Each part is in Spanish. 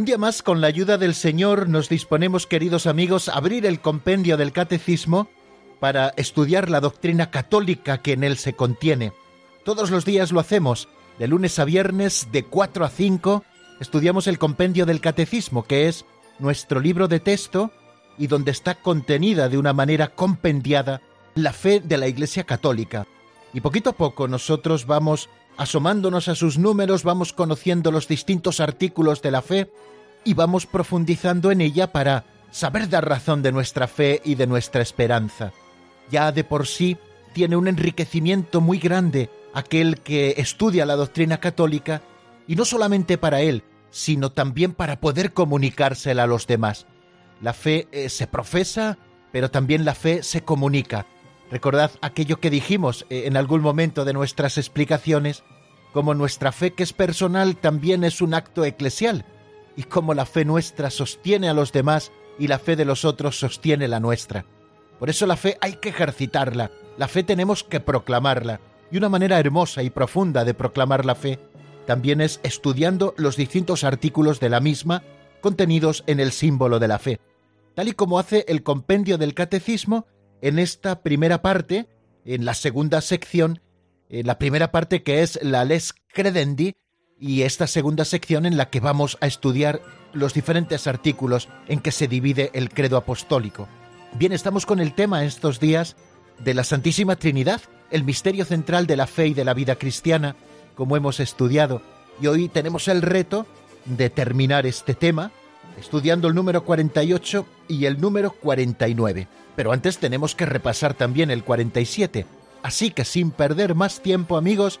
Un día más, con la ayuda del Señor, nos disponemos, queridos amigos, a abrir el compendio del Catecismo para estudiar la doctrina católica que en él se contiene. Todos los días lo hacemos, de lunes a viernes, de 4 a 5, estudiamos el compendio del Catecismo, que es nuestro libro de texto y donde está contenida de una manera compendiada la fe de la Iglesia Católica. Y poquito a poco nosotros vamos asomándonos a sus números, vamos conociendo los distintos artículos de la fe y vamos profundizando en ella para saber dar razón de nuestra fe y de nuestra esperanza. Ya de por sí tiene un enriquecimiento muy grande aquel que estudia la doctrina católica, y no solamente para él, sino también para poder comunicársela a los demás. La fe eh, se profesa, pero también la fe se comunica. Recordad aquello que dijimos eh, en algún momento de nuestras explicaciones, como nuestra fe que es personal también es un acto eclesial, y como la fe nuestra sostiene a los demás y la fe de los otros sostiene la nuestra. Por eso la fe hay que ejercitarla, la fe tenemos que proclamarla, y una manera hermosa y profunda de proclamar la fe también es estudiando los distintos artículos de la misma contenidos en el símbolo de la fe, tal y como hace el compendio del catecismo en esta primera parte, en la segunda sección, en la primera parte que es la les credendi, y esta segunda sección en la que vamos a estudiar los diferentes artículos en que se divide el credo apostólico. Bien, estamos con el tema estos días de la Santísima Trinidad, el misterio central de la fe y de la vida cristiana, como hemos estudiado. Y hoy tenemos el reto de terminar este tema estudiando el número 48 y el número 49. Pero antes tenemos que repasar también el 47. Así que sin perder más tiempo amigos,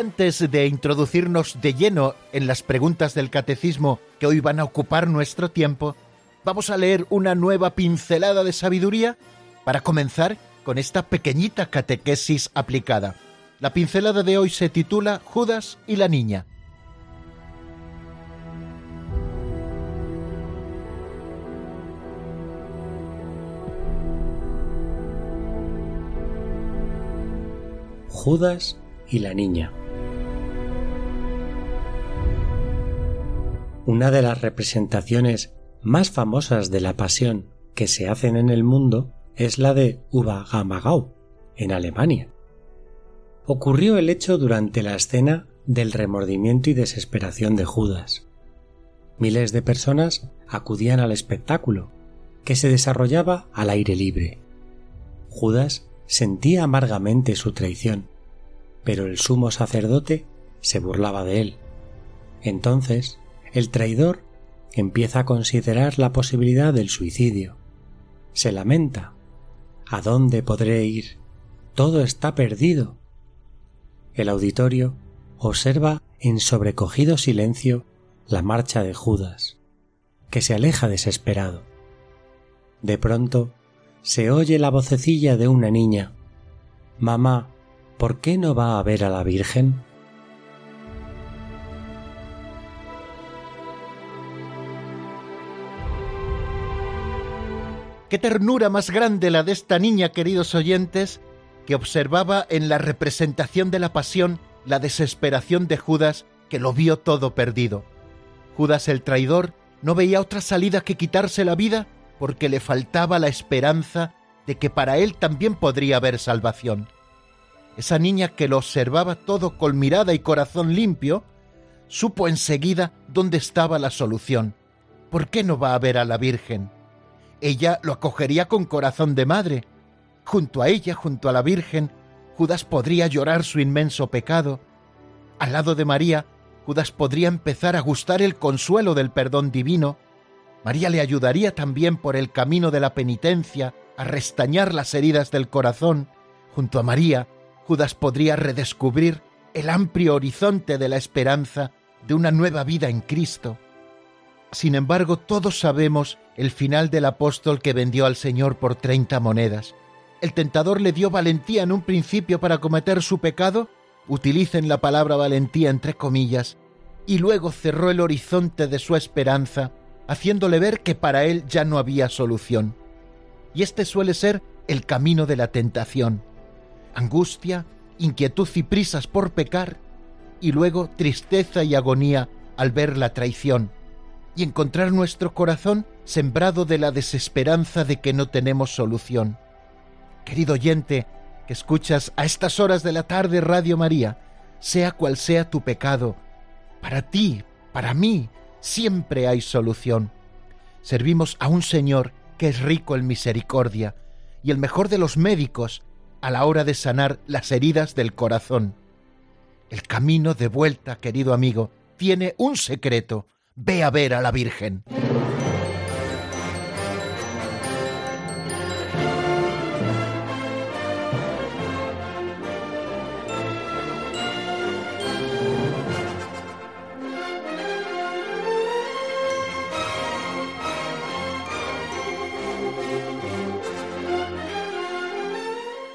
Antes de introducirnos de lleno en las preguntas del catecismo que hoy van a ocupar nuestro tiempo, vamos a leer una nueva pincelada de sabiduría para comenzar con esta pequeñita catequesis aplicada. La pincelada de hoy se titula Judas y la niña. Judas y la niña. Una de las representaciones más famosas de la pasión que se hacen en el mundo es la de Ubagamagau, en Alemania. Ocurrió el hecho durante la escena del remordimiento y desesperación de Judas. Miles de personas acudían al espectáculo, que se desarrollaba al aire libre. Judas sentía amargamente su traición, pero el sumo sacerdote se burlaba de él. Entonces, el traidor empieza a considerar la posibilidad del suicidio. Se lamenta. ¿A dónde podré ir? Todo está perdido. El auditorio observa en sobrecogido silencio la marcha de Judas, que se aleja desesperado. De pronto se oye la vocecilla de una niña. Mamá, ¿por qué no va a ver a la Virgen? Qué ternura más grande la de esta niña, queridos oyentes, que observaba en la representación de la pasión la desesperación de Judas, que lo vio todo perdido. Judas el traidor no veía otra salida que quitarse la vida porque le faltaba la esperanza de que para él también podría haber salvación. Esa niña que lo observaba todo con mirada y corazón limpio, supo enseguida dónde estaba la solución. ¿Por qué no va a ver a la Virgen? Ella lo acogería con corazón de madre. Junto a ella, junto a la Virgen, Judas podría llorar su inmenso pecado. Al lado de María, Judas podría empezar a gustar el consuelo del perdón divino. María le ayudaría también por el camino de la penitencia a restañar las heridas del corazón. Junto a María, Judas podría redescubrir el amplio horizonte de la esperanza de una nueva vida en Cristo. Sin embargo, todos sabemos el final del apóstol que vendió al Señor por treinta monedas. El tentador le dio valentía en un principio para cometer su pecado, utilicen la palabra valentía entre comillas, y luego cerró el horizonte de su esperanza, haciéndole ver que para él ya no había solución. Y este suele ser el camino de la tentación. Angustia, inquietud y prisas por pecar, y luego tristeza y agonía al ver la traición y encontrar nuestro corazón sembrado de la desesperanza de que no tenemos solución. Querido oyente, que escuchas a estas horas de la tarde Radio María, sea cual sea tu pecado, para ti, para mí, siempre hay solución. Servimos a un Señor que es rico en misericordia y el mejor de los médicos a la hora de sanar las heridas del corazón. El camino de vuelta, querido amigo, tiene un secreto, Ve a ver a la Virgen.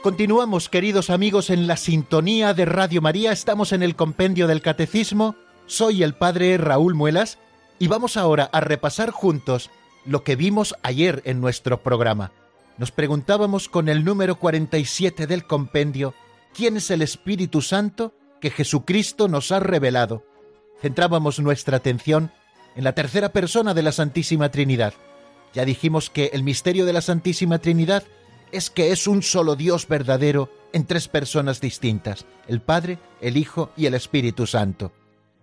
Continuamos, queridos amigos, en la sintonía de Radio María. Estamos en el compendio del Catecismo. Soy el Padre Raúl Muelas y vamos ahora a repasar juntos lo que vimos ayer en nuestro programa. Nos preguntábamos con el número 47 del compendio, ¿quién es el Espíritu Santo que Jesucristo nos ha revelado? Centrábamos nuestra atención en la tercera persona de la Santísima Trinidad. Ya dijimos que el misterio de la Santísima Trinidad es que es un solo Dios verdadero en tres personas distintas, el Padre, el Hijo y el Espíritu Santo.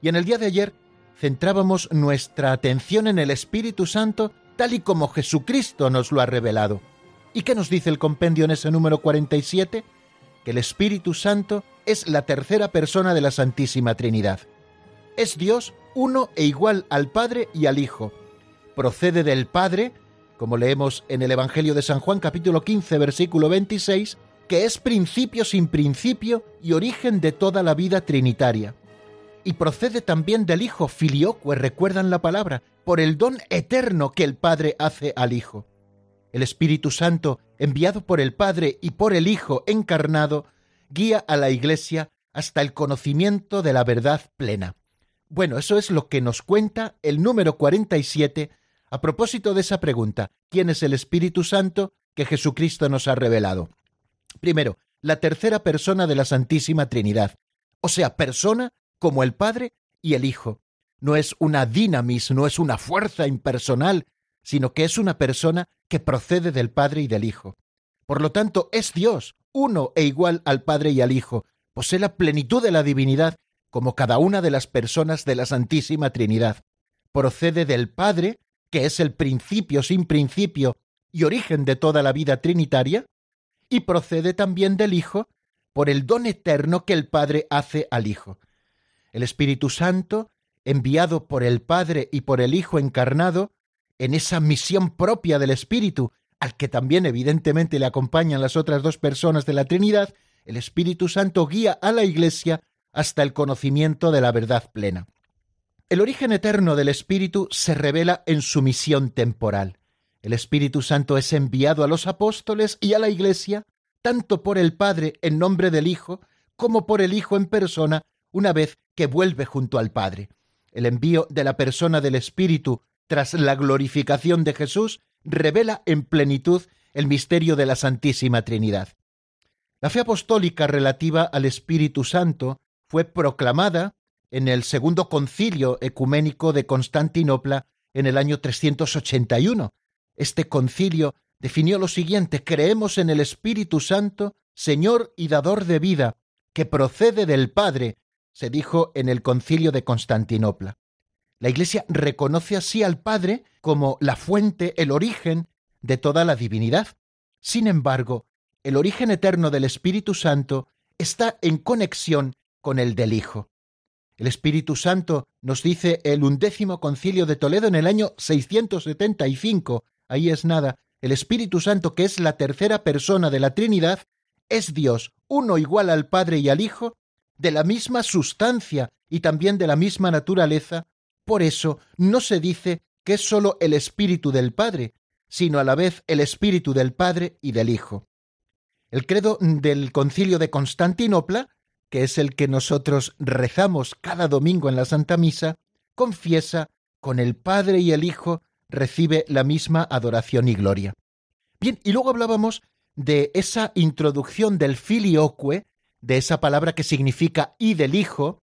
Y en el día de ayer centrábamos nuestra atención en el Espíritu Santo tal y como Jesucristo nos lo ha revelado. ¿Y qué nos dice el compendio en ese número 47? Que el Espíritu Santo es la tercera persona de la Santísima Trinidad. Es Dios uno e igual al Padre y al Hijo. Procede del Padre, como leemos en el Evangelio de San Juan capítulo 15 versículo 26, que es principio sin principio y origen de toda la vida trinitaria y procede también del Hijo filioque, recuerdan la palabra, por el don eterno que el Padre hace al Hijo. El Espíritu Santo, enviado por el Padre y por el Hijo encarnado, guía a la Iglesia hasta el conocimiento de la verdad plena. Bueno, eso es lo que nos cuenta el número 47 a propósito de esa pregunta, ¿quién es el Espíritu Santo que Jesucristo nos ha revelado? Primero, la tercera persona de la Santísima Trinidad, o sea, persona como el Padre y el Hijo. No es una dinamis, no es una fuerza impersonal, sino que es una persona que procede del Padre y del Hijo. Por lo tanto, es Dios, uno e igual al Padre y al Hijo, posee la plenitud de la divinidad como cada una de las personas de la Santísima Trinidad. Procede del Padre, que es el principio sin principio y origen de toda la vida trinitaria, y procede también del Hijo por el don eterno que el Padre hace al Hijo. El Espíritu Santo, enviado por el Padre y por el Hijo encarnado, en esa misión propia del Espíritu, al que también evidentemente le acompañan las otras dos personas de la Trinidad, el Espíritu Santo guía a la Iglesia hasta el conocimiento de la verdad plena. El origen eterno del Espíritu se revela en su misión temporal. El Espíritu Santo es enviado a los apóstoles y a la Iglesia, tanto por el Padre en nombre del Hijo, como por el Hijo en persona, una vez que vuelve junto al Padre. El envío de la persona del Espíritu tras la glorificación de Jesús revela en plenitud el misterio de la Santísima Trinidad. La fe apostólica relativa al Espíritu Santo fue proclamada en el segundo concilio ecuménico de Constantinopla en el año 381. Este concilio definió lo siguiente, creemos en el Espíritu Santo, Señor y dador de vida, que procede del Padre, se dijo en el concilio de Constantinopla. La Iglesia reconoce así al Padre como la fuente, el origen de toda la divinidad. Sin embargo, el origen eterno del Espíritu Santo está en conexión con el del Hijo. El Espíritu Santo, nos dice el undécimo concilio de Toledo en el año 675, ahí es nada, el Espíritu Santo, que es la tercera persona de la Trinidad, es Dios, uno igual al Padre y al Hijo, de la misma sustancia y también de la misma naturaleza, por eso no se dice que es sólo el Espíritu del Padre, sino a la vez el Espíritu del Padre y del Hijo. El credo del concilio de Constantinopla, que es el que nosotros rezamos cada domingo en la Santa Misa, confiesa con el Padre y el Hijo recibe la misma adoración y gloria. Bien, y luego hablábamos de esa introducción del filioque, de esa palabra que significa y del Hijo,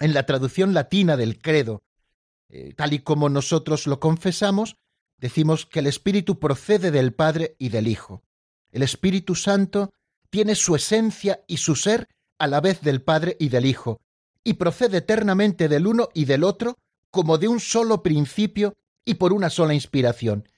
en la traducción latina del credo. Eh, tal y como nosotros lo confesamos, decimos que el Espíritu procede del Padre y del Hijo. El Espíritu Santo tiene su esencia y su ser a la vez del Padre y del Hijo, y procede eternamente del uno y del otro como de un solo principio y por una sola inspiración.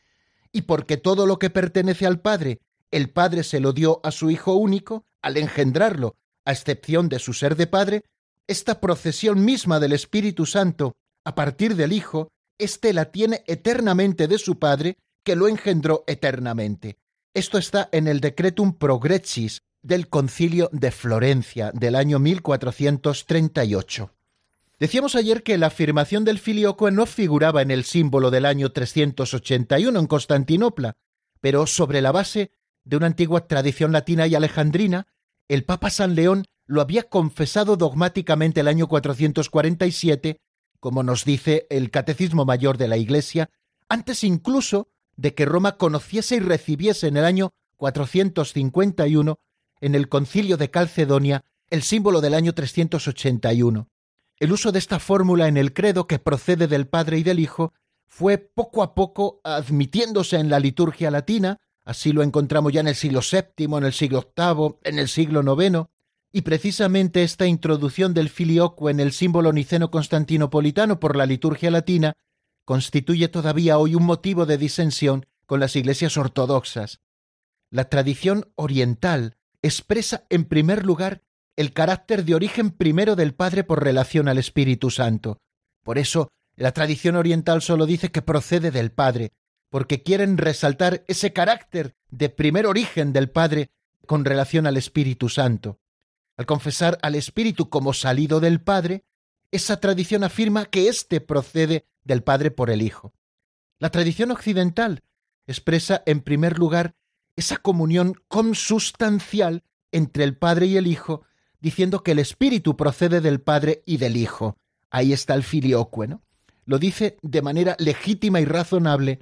Y porque todo lo que pertenece al Padre, el Padre se lo dio a su Hijo único, al engendrarlo, a excepción de su ser de Padre, esta procesión misma del Espíritu Santo, a partir del Hijo, éste la tiene eternamente de su Padre, que lo engendró eternamente. Esto está en el Decretum Progressis del Concilio de Florencia del año 1438. Decíamos ayer que la afirmación del filioque no figuraba en el símbolo del año 381 en Constantinopla, pero sobre la base de una antigua tradición latina y alejandrina, el Papa San León lo había confesado dogmáticamente el año 447, como nos dice el Catecismo Mayor de la Iglesia, antes incluso de que Roma conociese y recibiese en el año 451 en el concilio de Calcedonia el símbolo del año 381. El uso de esta fórmula en el credo que procede del Padre y del Hijo fue poco a poco admitiéndose en la liturgia latina, así lo encontramos ya en el siglo VII, en el siglo VIII, en el siglo IX, y precisamente esta introducción del filioque en el símbolo niceno constantinopolitano por la liturgia latina constituye todavía hoy un motivo de disensión con las iglesias ortodoxas. La tradición oriental expresa en primer lugar el carácter de origen primero del Padre por relación al Espíritu Santo. Por eso, la tradición oriental solo dice que procede del Padre, porque quieren resaltar ese carácter de primer origen del Padre con relación al Espíritu Santo. Al confesar al Espíritu como salido del Padre, esa tradición afirma que éste procede del Padre por el Hijo. La tradición occidental expresa, en primer lugar, esa comunión consustancial entre el Padre y el Hijo, diciendo que el Espíritu procede del Padre y del Hijo. Ahí está el filioque, ¿no? Lo dice de manera legítima y razonable,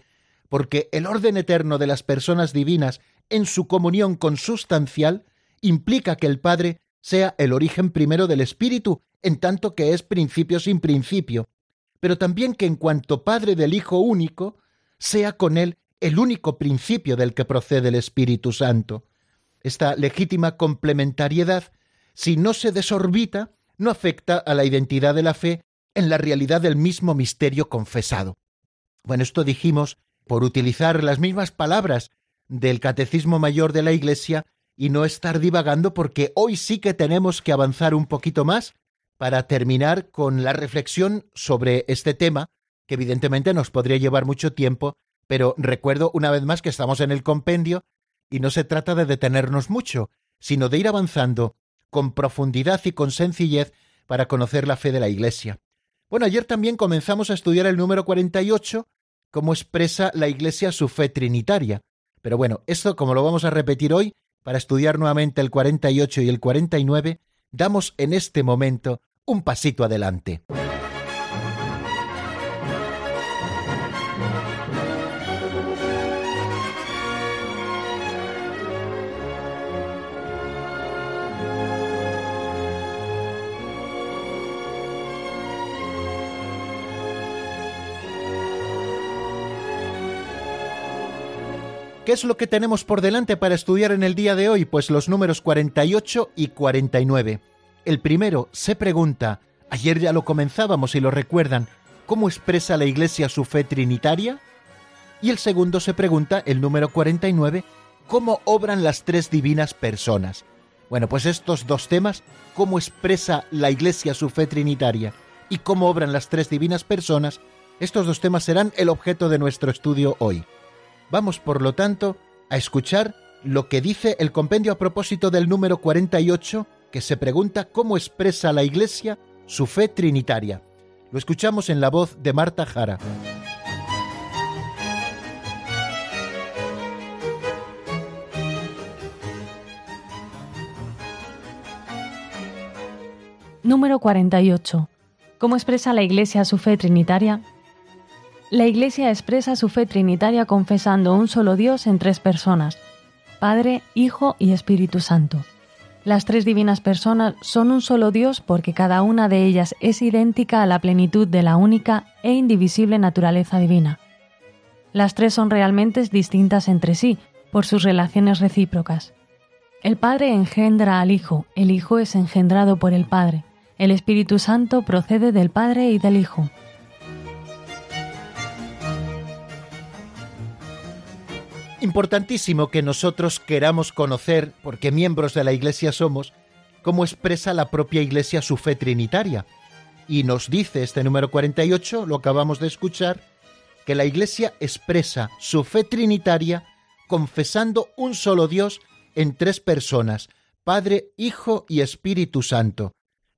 porque el orden eterno de las personas divinas en su comunión consustancial implica que el Padre sea el origen primero del Espíritu, en tanto que es principio sin principio, pero también que en cuanto Padre del Hijo único, sea con él el único principio del que procede el Espíritu Santo. Esta legítima complementariedad, si no se desorbita, no afecta a la identidad de la fe en la realidad del mismo misterio confesado. Bueno, esto dijimos por utilizar las mismas palabras del Catecismo Mayor de la Iglesia y no estar divagando porque hoy sí que tenemos que avanzar un poquito más para terminar con la reflexión sobre este tema, que evidentemente nos podría llevar mucho tiempo, pero recuerdo una vez más que estamos en el compendio y no se trata de detenernos mucho, sino de ir avanzando con profundidad y con sencillez para conocer la fe de la Iglesia. Bueno, ayer también comenzamos a estudiar el número 48, cómo expresa la Iglesia su fe trinitaria. Pero bueno, esto como lo vamos a repetir hoy, para estudiar nuevamente el 48 y el 49, damos en este momento un pasito adelante. ¿Qué es lo que tenemos por delante para estudiar en el día de hoy? Pues los números 48 y 49. El primero se pregunta, ayer ya lo comenzábamos y lo recuerdan, ¿cómo expresa la Iglesia su fe trinitaria? Y el segundo se pregunta, el número 49, ¿cómo obran las tres divinas personas? Bueno, pues estos dos temas, cómo expresa la Iglesia su fe trinitaria y cómo obran las tres divinas personas, estos dos temas serán el objeto de nuestro estudio hoy. Vamos, por lo tanto, a escuchar lo que dice el compendio a propósito del número 48, que se pregunta cómo expresa la Iglesia su fe trinitaria. Lo escuchamos en la voz de Marta Jara. Número 48. ¿Cómo expresa la Iglesia su fe trinitaria? La Iglesia expresa su fe trinitaria confesando un solo Dios en tres personas, Padre, Hijo y Espíritu Santo. Las tres divinas personas son un solo Dios porque cada una de ellas es idéntica a la plenitud de la única e indivisible naturaleza divina. Las tres son realmente distintas entre sí por sus relaciones recíprocas. El Padre engendra al Hijo, el Hijo es engendrado por el Padre, el Espíritu Santo procede del Padre y del Hijo. Importantísimo que nosotros queramos conocer, porque miembros de la Iglesia somos, cómo expresa la propia Iglesia su fe trinitaria. Y nos dice este número 48, lo acabamos de escuchar, que la Iglesia expresa su fe trinitaria confesando un solo Dios en tres personas, Padre, Hijo y Espíritu Santo.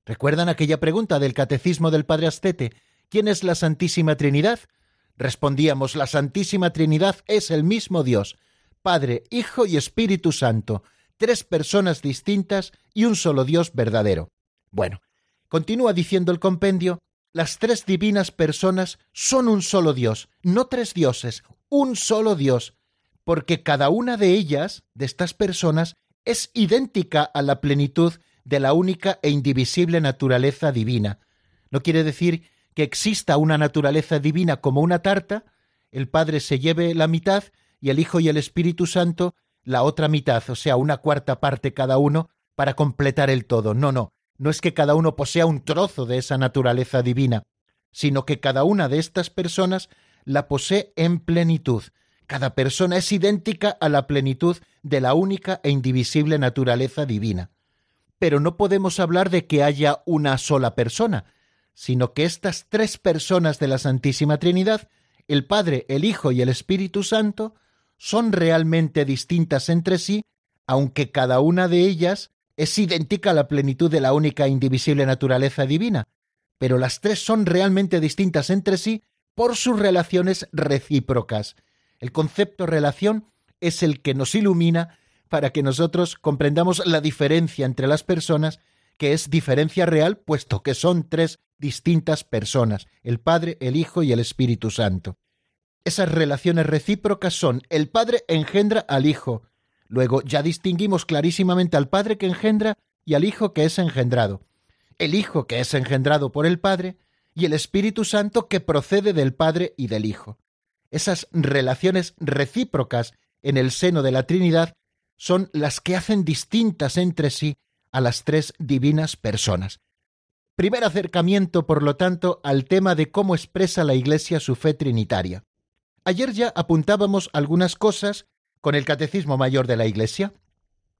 ¿Recuerdan aquella pregunta del Catecismo del Padre Astete? ¿Quién es la Santísima Trinidad? Respondíamos, la Santísima Trinidad es el mismo Dios, Padre, Hijo y Espíritu Santo, tres personas distintas y un solo Dios verdadero. Bueno, continúa diciendo el compendio, las tres divinas personas son un solo Dios, no tres dioses, un solo Dios, porque cada una de ellas, de estas personas, es idéntica a la plenitud de la única e indivisible naturaleza divina. No quiere decir que exista una naturaleza divina como una tarta, el Padre se lleve la mitad y el Hijo y el Espíritu Santo la otra mitad, o sea, una cuarta parte cada uno, para completar el todo. No, no, no es que cada uno posea un trozo de esa naturaleza divina, sino que cada una de estas personas la posee en plenitud. Cada persona es idéntica a la plenitud de la única e indivisible naturaleza divina. Pero no podemos hablar de que haya una sola persona, sino que estas tres personas de la Santísima Trinidad, el Padre, el Hijo y el Espíritu Santo, son realmente distintas entre sí, aunque cada una de ellas es idéntica a la plenitud de la única e indivisible naturaleza divina, pero las tres son realmente distintas entre sí por sus relaciones recíprocas. El concepto relación es el que nos ilumina para que nosotros comprendamos la diferencia entre las personas que es diferencia real, puesto que son tres distintas personas, el Padre, el Hijo y el Espíritu Santo. Esas relaciones recíprocas son el Padre engendra al Hijo. Luego ya distinguimos clarísimamente al Padre que engendra y al Hijo que es engendrado. El Hijo que es engendrado por el Padre y el Espíritu Santo que procede del Padre y del Hijo. Esas relaciones recíprocas en el seno de la Trinidad son las que hacen distintas entre sí a las tres divinas personas. Primer acercamiento, por lo tanto, al tema de cómo expresa la Iglesia su fe trinitaria. Ayer ya apuntábamos algunas cosas con el Catecismo Mayor de la Iglesia.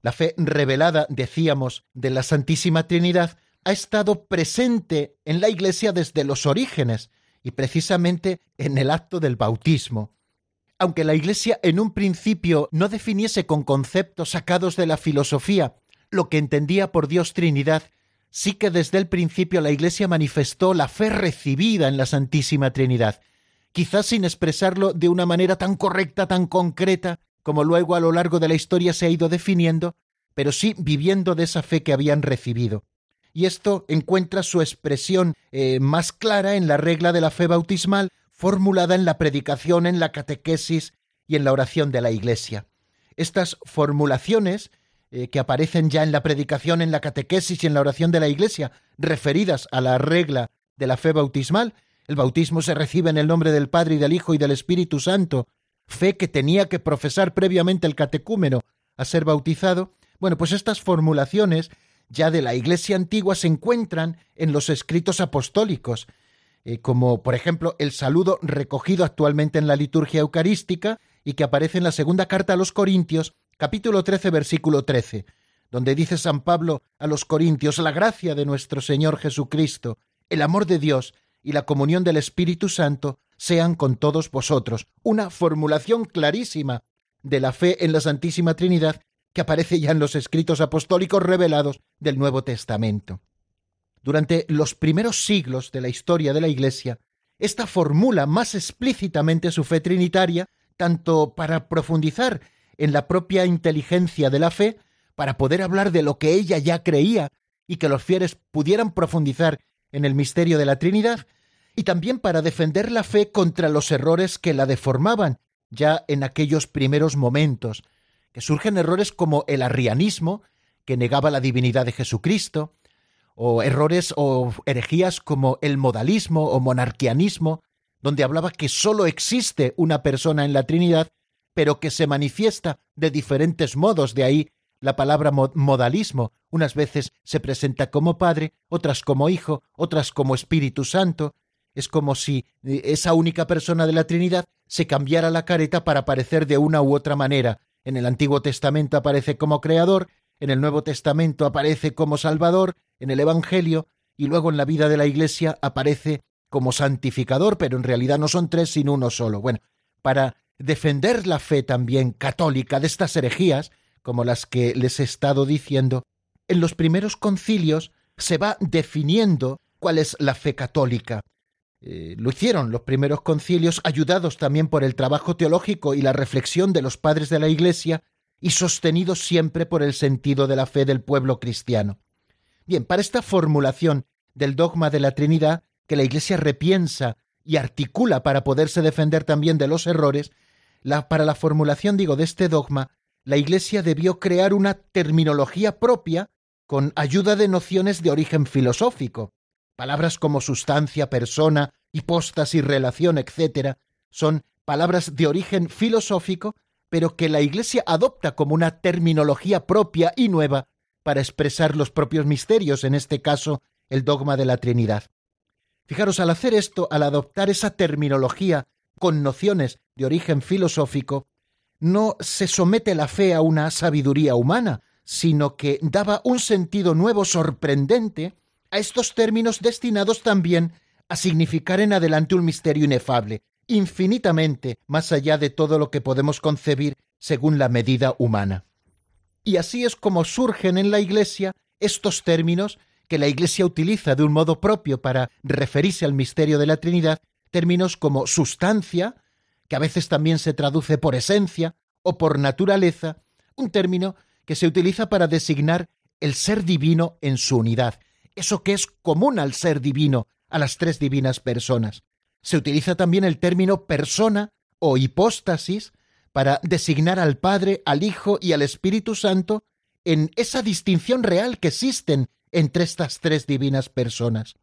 La fe revelada, decíamos, de la Santísima Trinidad ha estado presente en la Iglesia desde los orígenes y precisamente en el acto del bautismo. Aunque la Iglesia en un principio no definiese con conceptos sacados de la filosofía lo que entendía por Dios Trinidad, sí que desde el principio la Iglesia manifestó la fe recibida en la Santísima Trinidad, quizás sin expresarlo de una manera tan correcta, tan concreta, como luego a lo largo de la historia se ha ido definiendo, pero sí viviendo de esa fe que habían recibido. Y esto encuentra su expresión eh, más clara en la regla de la fe bautismal, formulada en la predicación, en la catequesis y en la oración de la Iglesia. Estas formulaciones eh, que aparecen ya en la predicación, en la catequesis y en la oración de la Iglesia, referidas a la regla de la fe bautismal, el bautismo se recibe en el nombre del Padre y del Hijo y del Espíritu Santo, fe que tenía que profesar previamente el catecúmeno a ser bautizado, bueno, pues estas formulaciones ya de la Iglesia antigua se encuentran en los escritos apostólicos, eh, como por ejemplo el saludo recogido actualmente en la liturgia eucarística y que aparece en la segunda carta a los Corintios, capítulo 13, versículo 13, donde dice San Pablo a los Corintios, la gracia de nuestro Señor Jesucristo, el amor de Dios y la comunión del Espíritu Santo sean con todos vosotros. Una formulación clarísima de la fe en la Santísima Trinidad que aparece ya en los escritos apostólicos revelados del Nuevo Testamento. Durante los primeros siglos de la historia de la Iglesia, esta formula más explícitamente su fe trinitaria, tanto para profundizar en la propia inteligencia de la fe, para poder hablar de lo que ella ya creía y que los fieles pudieran profundizar en el misterio de la Trinidad, y también para defender la fe contra los errores que la deformaban ya en aquellos primeros momentos, que surgen errores como el arrianismo, que negaba la divinidad de Jesucristo, o errores o herejías como el modalismo o monarquianismo, donde hablaba que sólo existe una persona en la Trinidad, pero que se manifiesta de diferentes modos, de ahí la palabra modalismo, unas veces se presenta como Padre, otras como Hijo, otras como Espíritu Santo. Es como si eh, esa única persona de la Trinidad se cambiara la careta para aparecer de una u otra manera. En el Antiguo Testamento aparece como Creador, en el Nuevo Testamento aparece como Salvador, en el Evangelio, y luego en la vida de la Iglesia aparece como santificador, pero en realidad no son tres sino uno solo. Bueno, para defender la fe también católica de estas herejías, como las que les he estado diciendo, en los primeros concilios se va definiendo cuál es la fe católica. Eh, lo hicieron los primeros concilios, ayudados también por el trabajo teológico y la reflexión de los padres de la Iglesia, y sostenidos siempre por el sentido de la fe del pueblo cristiano. Bien, para esta formulación del dogma de la Trinidad, que la Iglesia repiensa y articula para poderse defender también de los errores, para la formulación, digo, de este dogma, la Iglesia debió crear una terminología propia con ayuda de nociones de origen filosófico. Palabras como sustancia, persona, hipóstasis, relación, etc., son palabras de origen filosófico, pero que la Iglesia adopta como una terminología propia y nueva para expresar los propios misterios, en este caso el dogma de la Trinidad. Fijaros, al hacer esto, al adoptar esa terminología con nociones de origen filosófico, no se somete la fe a una sabiduría humana, sino que daba un sentido nuevo sorprendente a estos términos destinados también a significar en adelante un misterio inefable, infinitamente más allá de todo lo que podemos concebir según la medida humana. Y así es como surgen en la Iglesia estos términos que la Iglesia utiliza de un modo propio para referirse al misterio de la Trinidad, términos como sustancia, que a veces también se traduce por esencia o por naturaleza, un término que se utiliza para designar el ser divino en su unidad, eso que es común al ser divino, a las tres divinas personas. Se utiliza también el término persona o hipóstasis para designar al Padre, al Hijo y al Espíritu Santo en esa distinción real que existen entre estas tres divinas personas.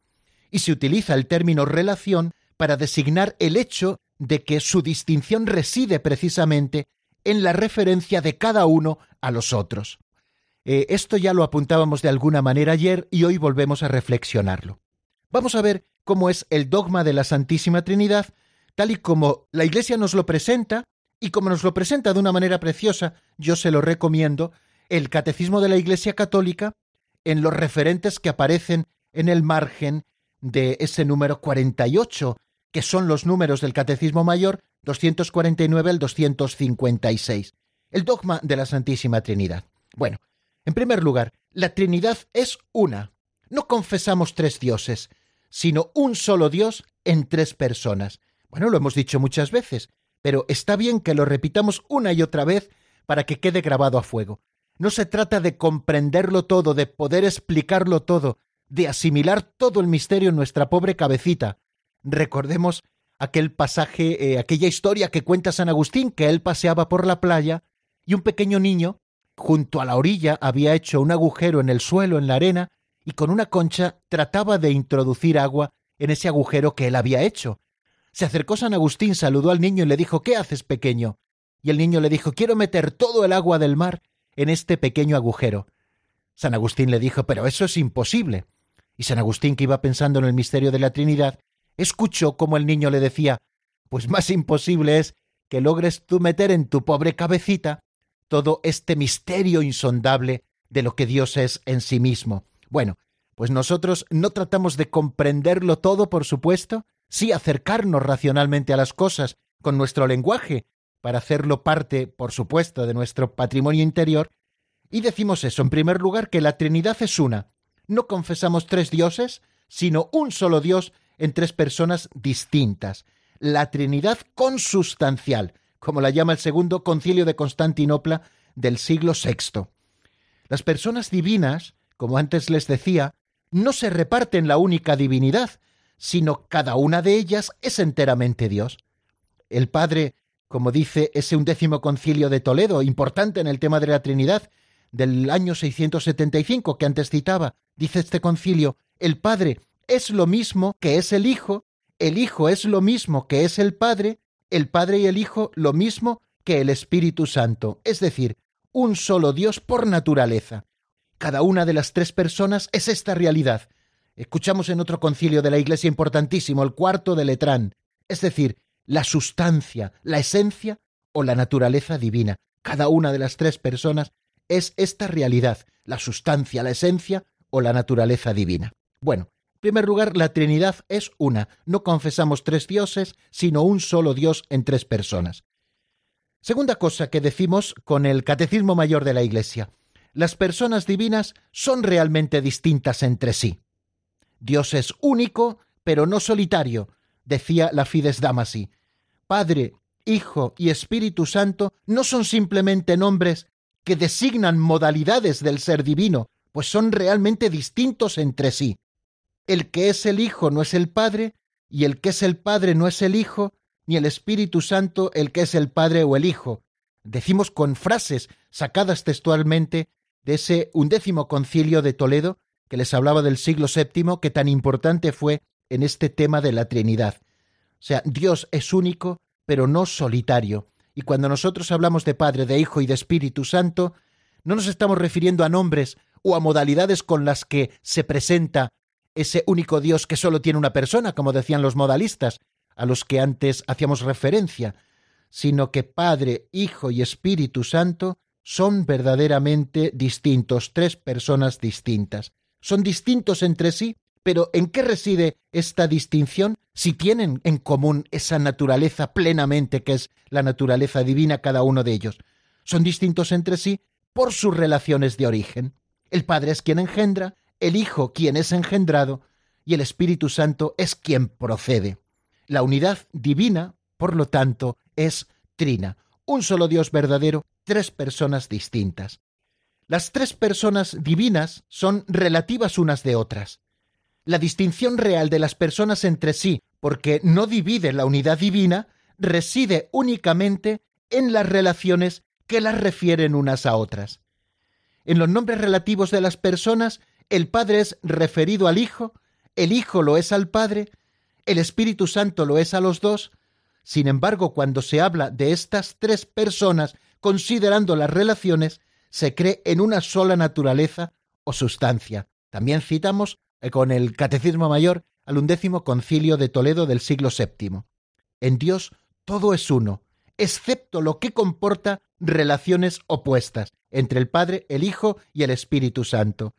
Y se utiliza el término relación para designar el hecho de que su distinción reside precisamente en la referencia de cada uno a los otros. Eh, esto ya lo apuntábamos de alguna manera ayer y hoy volvemos a reflexionarlo. Vamos a ver cómo es el dogma de la Santísima Trinidad, tal y como la Iglesia nos lo presenta y como nos lo presenta de una manera preciosa, yo se lo recomiendo, el Catecismo de la Iglesia Católica en los referentes que aparecen en el margen de ese número 48 que son los números del Catecismo Mayor 249 al 256. El dogma de la Santísima Trinidad. Bueno, en primer lugar, la Trinidad es una. no confesamos tres dioses, sino un solo Dios en tres personas. Bueno, lo hemos dicho muchas veces, pero está bien que lo repitamos una y otra vez para que quede grabado a fuego. No se trata de comprenderlo todo, de poder explicarlo todo, de asimilar todo el misterio en nuestra pobre cabecita. Recordemos aquel pasaje, eh, aquella historia que cuenta San Agustín, que él paseaba por la playa y un pequeño niño, junto a la orilla, había hecho un agujero en el suelo, en la arena, y con una concha trataba de introducir agua en ese agujero que él había hecho. Se acercó San Agustín, saludó al niño y le dijo ¿Qué haces, pequeño? Y el niño le dijo Quiero meter todo el agua del mar en este pequeño agujero. San Agustín le dijo Pero eso es imposible. Y San Agustín, que iba pensando en el misterio de la Trinidad, escuchó cómo el niño le decía Pues más imposible es que logres tú meter en tu pobre cabecita todo este misterio insondable de lo que Dios es en sí mismo. Bueno, pues nosotros no tratamos de comprenderlo todo, por supuesto, sí acercarnos racionalmente a las cosas con nuestro lenguaje, para hacerlo parte, por supuesto, de nuestro patrimonio interior, y decimos eso, en primer lugar, que la Trinidad es una. No confesamos tres dioses, sino un solo Dios en tres personas distintas. La Trinidad consustancial, como la llama el segundo concilio de Constantinopla del siglo VI. Las personas divinas, como antes les decía, no se reparten la única divinidad, sino cada una de ellas es enteramente Dios. El Padre, como dice ese undécimo concilio de Toledo, importante en el tema de la Trinidad, del año 675 que antes citaba, dice este concilio, el Padre es lo mismo que es el Hijo, el Hijo es lo mismo que es el Padre, el Padre y el Hijo lo mismo que el Espíritu Santo, es decir, un solo Dios por naturaleza. Cada una de las tres personas es esta realidad. Escuchamos en otro concilio de la Iglesia importantísimo, el cuarto de Letrán, es decir, la sustancia, la esencia o la naturaleza divina. Cada una de las tres personas es esta realidad, la sustancia, la esencia o la naturaleza divina. Bueno, en primer lugar, la Trinidad es una. No confesamos tres dioses, sino un solo Dios en tres personas. Segunda cosa que decimos con el Catecismo Mayor de la Iglesia. Las personas divinas son realmente distintas entre sí. Dios es único, pero no solitario, decía la Fides Damasi. Padre, Hijo y Espíritu Santo no son simplemente nombres que designan modalidades del ser divino, pues son realmente distintos entre sí. El que es el Hijo no es el Padre, y el que es el Padre no es el Hijo, ni el Espíritu Santo el que es el Padre o el Hijo. Decimos con frases sacadas textualmente de ese undécimo concilio de Toledo que les hablaba del siglo VII, que tan importante fue en este tema de la Trinidad. O sea, Dios es único, pero no solitario. Y cuando nosotros hablamos de Padre, de Hijo y de Espíritu Santo, no nos estamos refiriendo a nombres o a modalidades con las que se presenta ese único Dios que solo tiene una persona, como decían los modalistas, a los que antes hacíamos referencia, sino que Padre, Hijo y Espíritu Santo son verdaderamente distintos, tres personas distintas. Son distintos entre sí, pero ¿en qué reside esta distinción? Si tienen en común esa naturaleza plenamente que es la naturaleza divina cada uno de ellos. Son distintos entre sí por sus relaciones de origen. El Padre es quien engendra, el Hijo quien es engendrado y el Espíritu Santo es quien procede. La unidad divina, por lo tanto, es trina, un solo Dios verdadero, tres personas distintas. Las tres personas divinas son relativas unas de otras. La distinción real de las personas entre sí, porque no divide la unidad divina, reside únicamente en las relaciones que las refieren unas a otras. En los nombres relativos de las personas el Padre es referido al Hijo, el Hijo lo es al Padre, el Espíritu Santo lo es a los dos. Sin embargo, cuando se habla de estas tres personas, considerando las relaciones, se cree en una sola naturaleza o sustancia. También citamos eh, con el Catecismo Mayor al undécimo concilio de Toledo del siglo VII. En Dios todo es uno, excepto lo que comporta relaciones opuestas entre el Padre, el Hijo y el Espíritu Santo.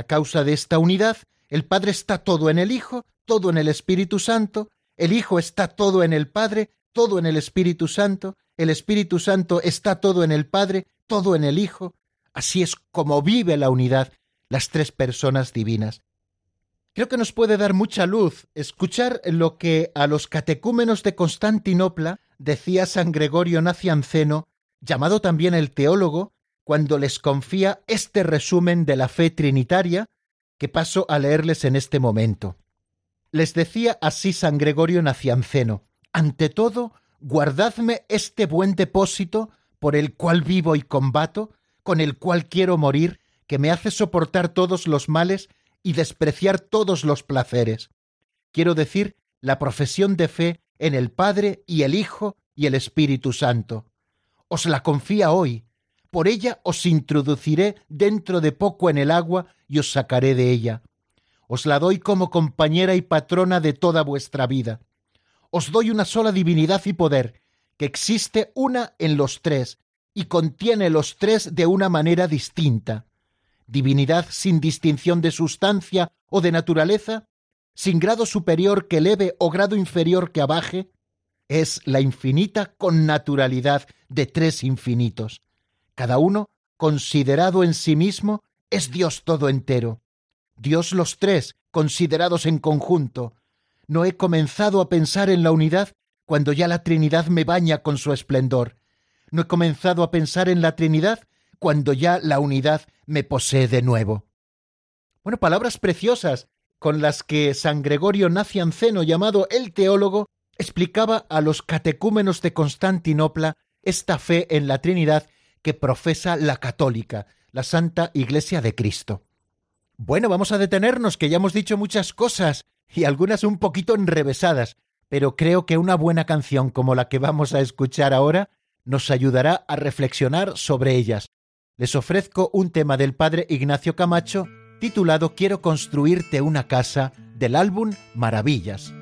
A causa de esta unidad, el Padre está todo en el Hijo, todo en el Espíritu Santo, el Hijo está todo en el Padre, todo en el Espíritu Santo, el Espíritu Santo está todo en el Padre, todo en el Hijo. Así es como vive la unidad las tres personas divinas. Creo que nos puede dar mucha luz escuchar lo que a los catecúmenos de Constantinopla decía San Gregorio Nacianceno, llamado también el teólogo, cuando les confía este resumen de la fe trinitaria que paso a leerles en este momento. Les decía así San Gregorio Nacianceno, ante todo, guardadme este buen depósito por el cual vivo y combato, con el cual quiero morir, que me hace soportar todos los males y despreciar todos los placeres. Quiero decir, la profesión de fe en el Padre y el Hijo y el Espíritu Santo. Os la confía hoy, por ella os introduciré dentro de poco en el agua y os sacaré de ella. Os la doy como compañera y patrona de toda vuestra vida. Os doy una sola divinidad y poder, que existe una en los tres, y contiene los tres de una manera distinta. Divinidad sin distinción de sustancia o de naturaleza, sin grado superior que eleve o grado inferior que abaje, es la infinita connaturalidad de tres infinitos. Cada uno, considerado en sí mismo, es Dios todo entero. Dios los tres, considerados en conjunto. No he comenzado a pensar en la unidad cuando ya la Trinidad me baña con su esplendor. No he comenzado a pensar en la Trinidad cuando ya la unidad me posee de nuevo. Bueno, palabras preciosas con las que San Gregorio Nacianceno, llamado el teólogo, explicaba a los catecúmenos de Constantinopla esta fe en la Trinidad que profesa la católica, la Santa Iglesia de Cristo. Bueno, vamos a detenernos, que ya hemos dicho muchas cosas y algunas un poquito enrevesadas, pero creo que una buena canción como la que vamos a escuchar ahora nos ayudará a reflexionar sobre ellas. Les ofrezco un tema del padre Ignacio Camacho titulado Quiero construirte una casa del álbum Maravillas.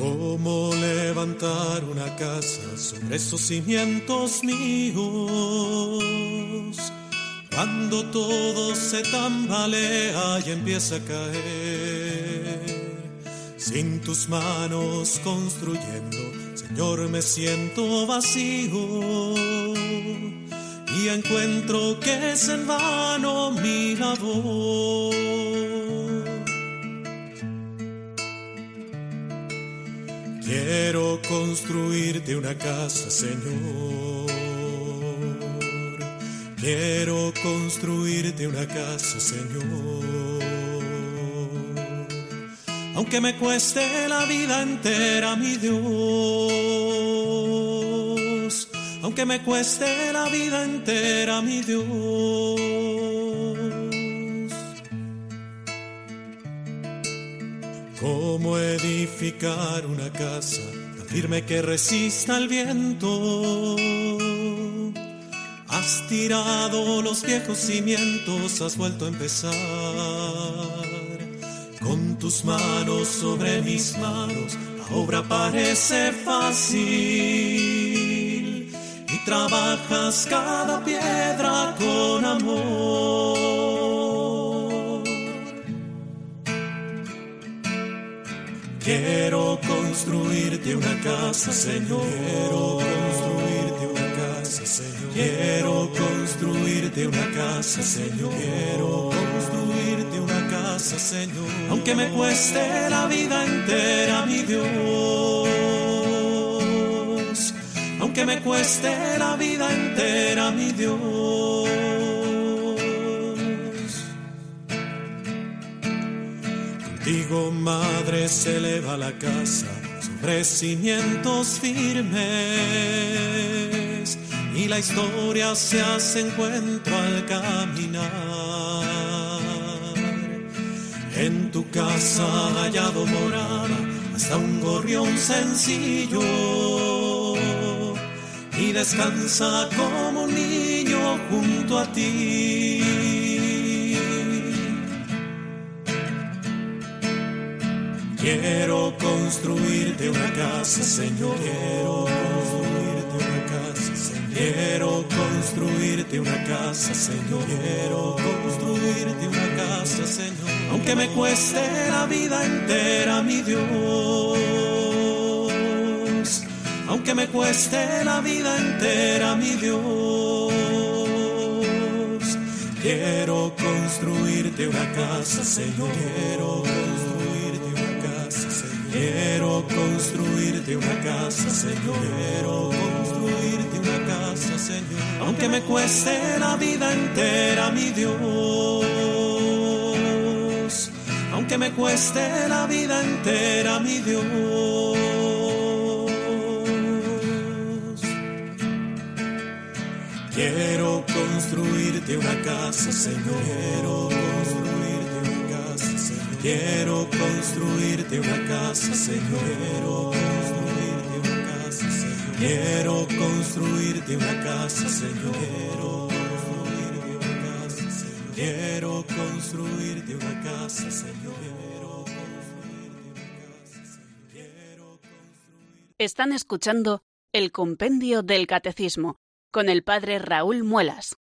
¿Cómo levantar una casa sobre esos cimientos míos? Cuando todo se tambalea y empieza a caer. Sin tus manos construyendo, Señor, me siento vacío. Y encuentro que es en vano mi labor. Quiero construirte una casa, Señor. Quiero construirte una casa, Señor. Aunque me cueste la vida entera, mi Dios. Aunque me cueste la vida entera, mi Dios. ¿Cómo edificar una casa tan firme que resista el viento? Has tirado los viejos cimientos, has vuelto a empezar. Con tus manos sobre mis manos, la obra parece fácil. Y trabajas cada piedra con amor. Quiero construirte una casa, Señor. Quiero construirte una casa, Señor. Quiero construirte una casa, Señor. Quiero construirte una casa, Señor. Aunque me cueste la vida entera, mi Dios. Aunque me cueste la vida entera, mi Dios. Digo, madre, se eleva la casa sobre cimientos firmes y la historia se hace encuentro al caminar. En tu casa hallado morada hasta un gorrión sencillo y descansa como un niño junto a ti. Quiero construirte una casa, Señor. Quiero construirte una casa, Señor. Quiero construirte una casa, Señor. Quiero construirte una casa, Señor. Aunque me cueste la vida entera, mi Dios. Aunque me cueste la vida entera, mi Dios. Quiero construirte una casa, Señor. Quiero construirte. Quiero construirte una casa, Señor. Quiero construirte una casa, Señor. Aunque me cueste la vida entera, mi Dios. Aunque me cueste la vida entera, mi Dios. Quiero construirte una casa, Señor. Quiero Quiero construirte una casa, Señor. Quiero construirte una casa, Señor. Quiero construirte una casa, Señor. Quiero construirte una casa, Señor. Quiero construirte una casa, Señor. Están escuchando el Compendio del Catecismo con el Padre Raúl Muelas.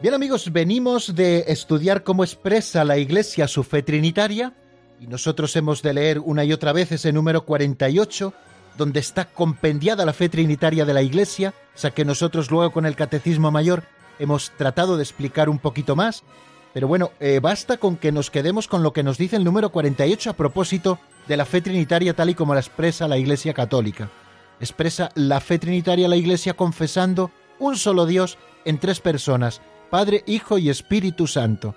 Bien amigos, venimos de estudiar cómo expresa la Iglesia su fe trinitaria y nosotros hemos de leer una y otra vez ese número 48 donde está compendiada la fe trinitaria de la Iglesia, o sea que nosotros luego con el Catecismo Mayor hemos tratado de explicar un poquito más, pero bueno, eh, basta con que nos quedemos con lo que nos dice el número 48 a propósito de la fe trinitaria tal y como la expresa la Iglesia Católica. Expresa la fe trinitaria la Iglesia confesando un solo Dios en tres personas, Padre, Hijo y Espíritu Santo.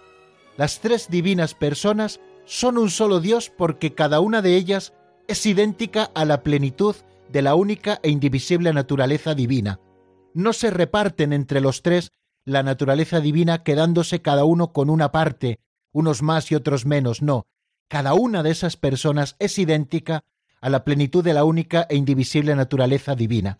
Las tres divinas personas son un solo Dios porque cada una de ellas es idéntica a la plenitud de la única e indivisible naturaleza divina. No se reparten entre los tres la naturaleza divina quedándose cada uno con una parte, unos más y otros menos, no. Cada una de esas personas es idéntica a la plenitud de la única e indivisible naturaleza divina.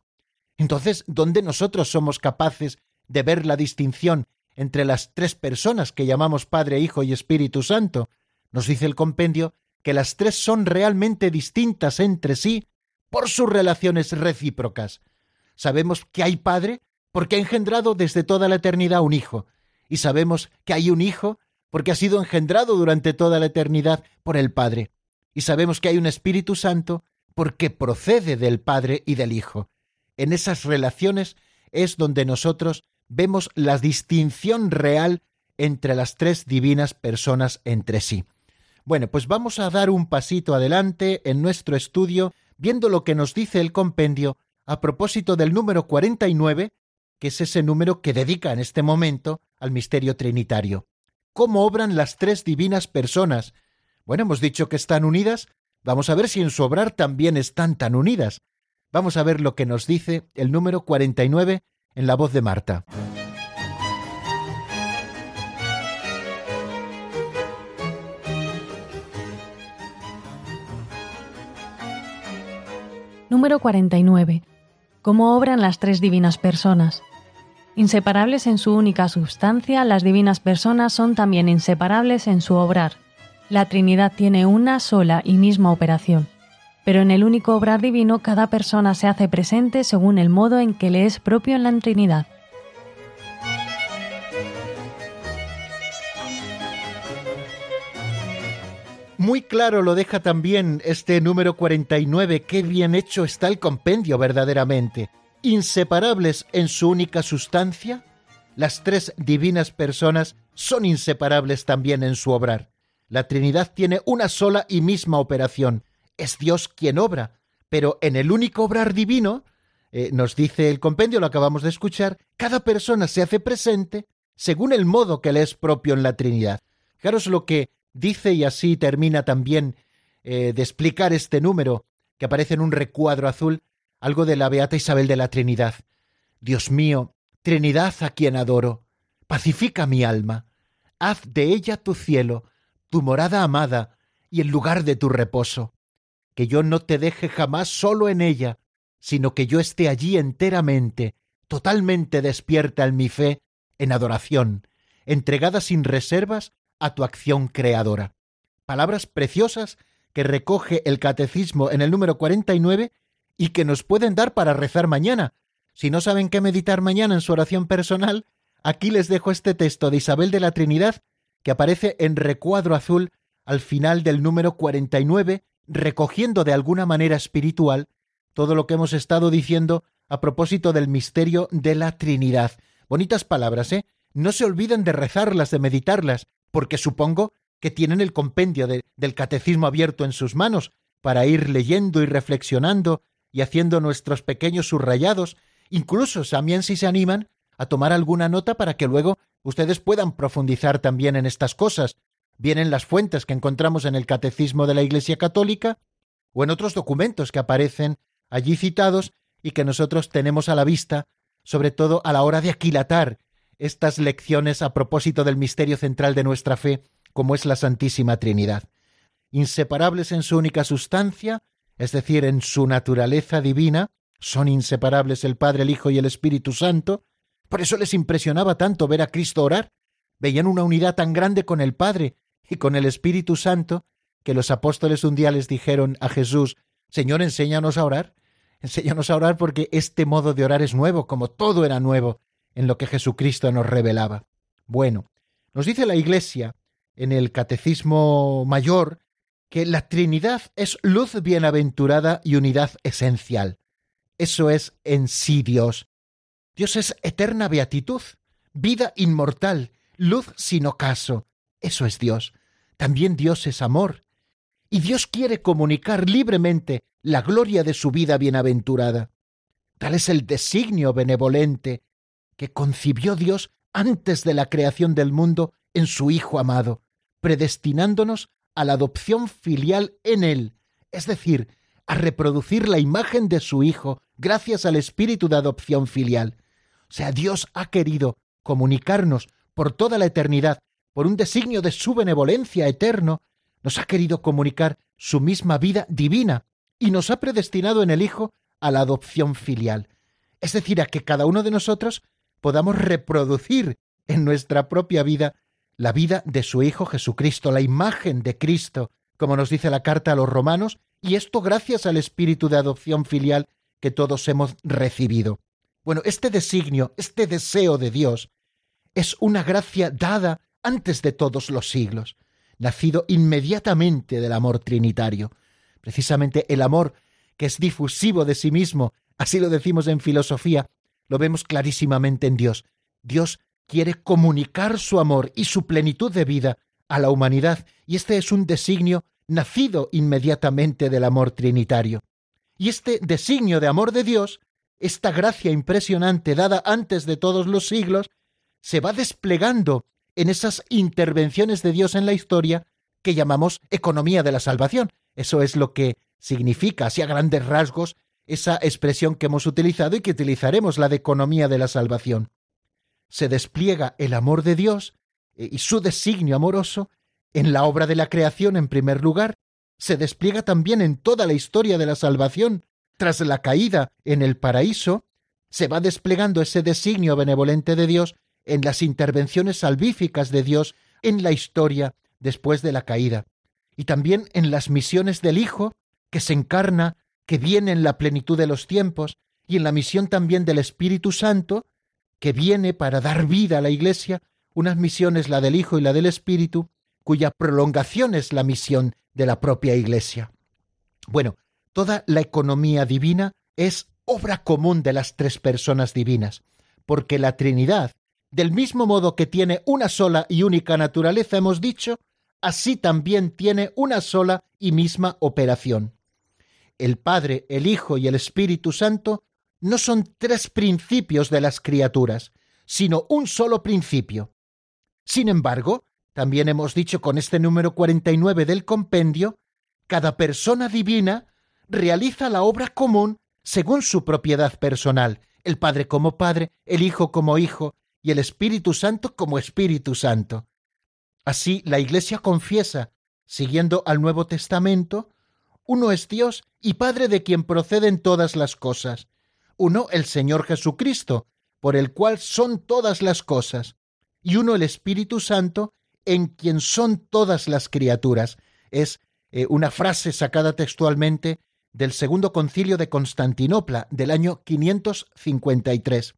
Entonces, ¿dónde nosotros somos capaces de ver la distinción entre las tres personas que llamamos Padre, Hijo y Espíritu Santo? Nos dice el compendio que las tres son realmente distintas entre sí por sus relaciones recíprocas. Sabemos que hay Padre porque ha engendrado desde toda la eternidad un Hijo, y sabemos que hay un Hijo porque ha sido engendrado durante toda la eternidad por el Padre, y sabemos que hay un Espíritu Santo porque procede del Padre y del Hijo. En esas relaciones es donde nosotros vemos la distinción real entre las tres divinas personas entre sí. Bueno, pues vamos a dar un pasito adelante en nuestro estudio viendo lo que nos dice el compendio a propósito del número 49, que es ese número que dedica en este momento al misterio trinitario. ¿Cómo obran las tres divinas personas? Bueno, hemos dicho que están unidas, vamos a ver si en su obrar también están tan unidas. Vamos a ver lo que nos dice el número 49 en la voz de Marta. Número 49. ¿Cómo obran las tres divinas personas? Inseparables en su única substancia, las divinas personas son también inseparables en su obrar. La Trinidad tiene una sola y misma operación, pero en el único obrar divino cada persona se hace presente según el modo en que le es propio en la Trinidad. Muy claro lo deja también este número 49, qué bien hecho está el compendio verdaderamente. Inseparables en su única sustancia, las tres divinas personas son inseparables también en su obrar. La Trinidad tiene una sola y misma operación. Es Dios quien obra, pero en el único obrar divino, eh, nos dice el compendio, lo acabamos de escuchar, cada persona se hace presente según el modo que le es propio en la Trinidad. Fijaros lo que dice y así termina también eh, de explicar este número que aparece en un recuadro azul, algo de la Beata Isabel de la Trinidad. Dios mío, Trinidad a quien adoro, pacifica mi alma, haz de ella tu cielo, tu morada amada y el lugar de tu reposo. Que yo no te deje jamás solo en ella, sino que yo esté allí enteramente, totalmente despierta en mi fe, en adoración, entregada sin reservas a tu acción creadora. Palabras preciosas que recoge el Catecismo en el número 49 y que nos pueden dar para rezar mañana. Si no saben qué meditar mañana en su oración personal, aquí les dejo este texto de Isabel de la Trinidad que aparece en recuadro azul al final del número 49, recogiendo de alguna manera espiritual todo lo que hemos estado diciendo a propósito del misterio de la Trinidad. Bonitas palabras, ¿eh? No se olviden de rezarlas, de meditarlas, porque supongo que tienen el compendio del catecismo abierto en sus manos para ir leyendo y reflexionando y haciendo nuestros pequeños subrayados, incluso también si se animan a tomar alguna nota para que luego ustedes puedan profundizar también en estas cosas, bien en las fuentes que encontramos en el Catecismo de la Iglesia Católica o en otros documentos que aparecen allí citados y que nosotros tenemos a la vista, sobre todo a la hora de aquilatar estas lecciones a propósito del misterio central de nuestra fe, como es la Santísima Trinidad. Inseparables en su única sustancia, es decir, en su naturaleza divina, son inseparables el Padre, el Hijo y el Espíritu Santo, por eso les impresionaba tanto ver a Cristo orar, veían una unidad tan grande con el Padre y con el Espíritu Santo, que los apóstoles un día les dijeron a Jesús, Señor, enséñanos a orar, enséñanos a orar porque este modo de orar es nuevo, como todo era nuevo, en lo que Jesucristo nos revelaba. Bueno, nos dice la Iglesia en el Catecismo Mayor que la Trinidad es luz bienaventurada y unidad esencial. Eso es en sí Dios. Dios es eterna beatitud, vida inmortal, luz sin ocaso. Eso es Dios. También Dios es amor. Y Dios quiere comunicar libremente la gloria de su vida bienaventurada. Tal es el designio benevolente que concibió Dios antes de la creación del mundo en su Hijo amado, predestinándonos a la adopción filial en Él, es decir, a reproducir la imagen de su Hijo gracias al espíritu de adopción filial. O sea, Dios ha querido comunicarnos por toda la eternidad, por un designio de su benevolencia eterno, nos ha querido comunicar su misma vida divina y nos ha predestinado en el Hijo a la adopción filial, es decir, a que cada uno de nosotros podamos reproducir en nuestra propia vida la vida de su Hijo Jesucristo, la imagen de Cristo, como nos dice la carta a los romanos, y esto gracias al espíritu de adopción filial que todos hemos recibido. Bueno, este designio, este deseo de Dios, es una gracia dada antes de todos los siglos, nacido inmediatamente del amor trinitario. Precisamente el amor que es difusivo de sí mismo, así lo decimos en filosofía, lo vemos clarísimamente en Dios. Dios quiere comunicar su amor y su plenitud de vida a la humanidad, y este es un designio nacido inmediatamente del amor trinitario. Y este designio de amor de Dios, esta gracia impresionante dada antes de todos los siglos, se va desplegando en esas intervenciones de Dios en la historia que llamamos economía de la salvación. Eso es lo que significa, así a grandes rasgos, esa expresión que hemos utilizado y que utilizaremos, la de economía de la salvación. Se despliega el amor de Dios eh, y su designio amoroso en la obra de la creación en primer lugar, se despliega también en toda la historia de la salvación. Tras la caída en el paraíso, se va desplegando ese designio benevolente de Dios en las intervenciones salvíficas de Dios en la historia después de la caída, y también en las misiones del Hijo, que se encarna que viene en la plenitud de los tiempos, y en la misión también del Espíritu Santo, que viene para dar vida a la Iglesia, unas misiones la del Hijo y la del Espíritu, cuya prolongación es la misión de la propia Iglesia. Bueno, toda la economía divina es obra común de las tres personas divinas, porque la Trinidad, del mismo modo que tiene una sola y única naturaleza, hemos dicho, así también tiene una sola y misma operación el Padre, el Hijo y el Espíritu Santo no son tres principios de las criaturas, sino un solo principio. Sin embargo, también hemos dicho con este número 49 del compendio, cada persona divina realiza la obra común según su propiedad personal, el Padre como Padre, el Hijo como Hijo y el Espíritu Santo como Espíritu Santo. Así la Iglesia confiesa, siguiendo al Nuevo Testamento, uno es Dios y Padre de quien proceden todas las cosas. Uno el Señor Jesucristo, por el cual son todas las cosas. Y uno el Espíritu Santo, en quien son todas las criaturas. Es eh, una frase sacada textualmente del Segundo Concilio de Constantinopla del año 553.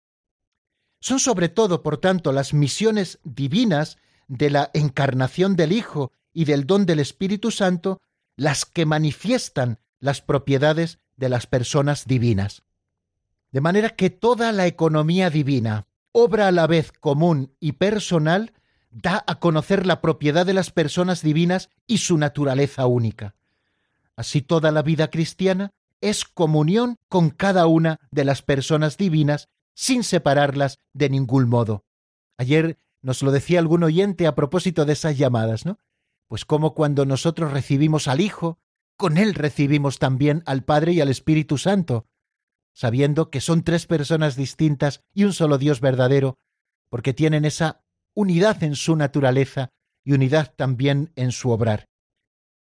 Son sobre todo, por tanto, las misiones divinas de la encarnación del Hijo y del don del Espíritu Santo las que manifiestan las propiedades de las personas divinas. De manera que toda la economía divina, obra a la vez común y personal, da a conocer la propiedad de las personas divinas y su naturaleza única. Así toda la vida cristiana es comunión con cada una de las personas divinas sin separarlas de ningún modo. Ayer nos lo decía algún oyente a propósito de esas llamadas, ¿no? Pues como cuando nosotros recibimos al Hijo, con Él recibimos también al Padre y al Espíritu Santo, sabiendo que son tres personas distintas y un solo Dios verdadero, porque tienen esa unidad en su naturaleza y unidad también en su obrar.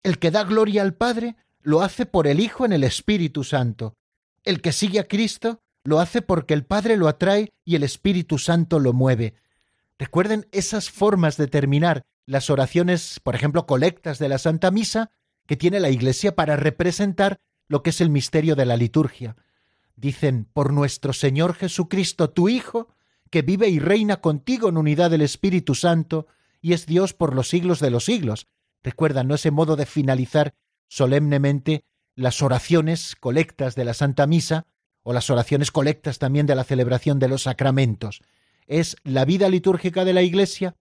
El que da gloria al Padre lo hace por el Hijo en el Espíritu Santo. El que sigue a Cristo lo hace porque el Padre lo atrae y el Espíritu Santo lo mueve. Recuerden esas formas de terminar las oraciones, por ejemplo, colectas de la Santa Misa, que tiene la Iglesia para representar lo que es el misterio de la liturgia. Dicen, por nuestro Señor Jesucristo, tu Hijo, que vive y reina contigo en unidad del Espíritu Santo, y es Dios por los siglos de los siglos. Recuerdan, ¿no? Ese modo de finalizar solemnemente las oraciones colectas de la Santa Misa, o las oraciones colectas también de la celebración de los sacramentos. Es la vida litúrgica de la Iglesia,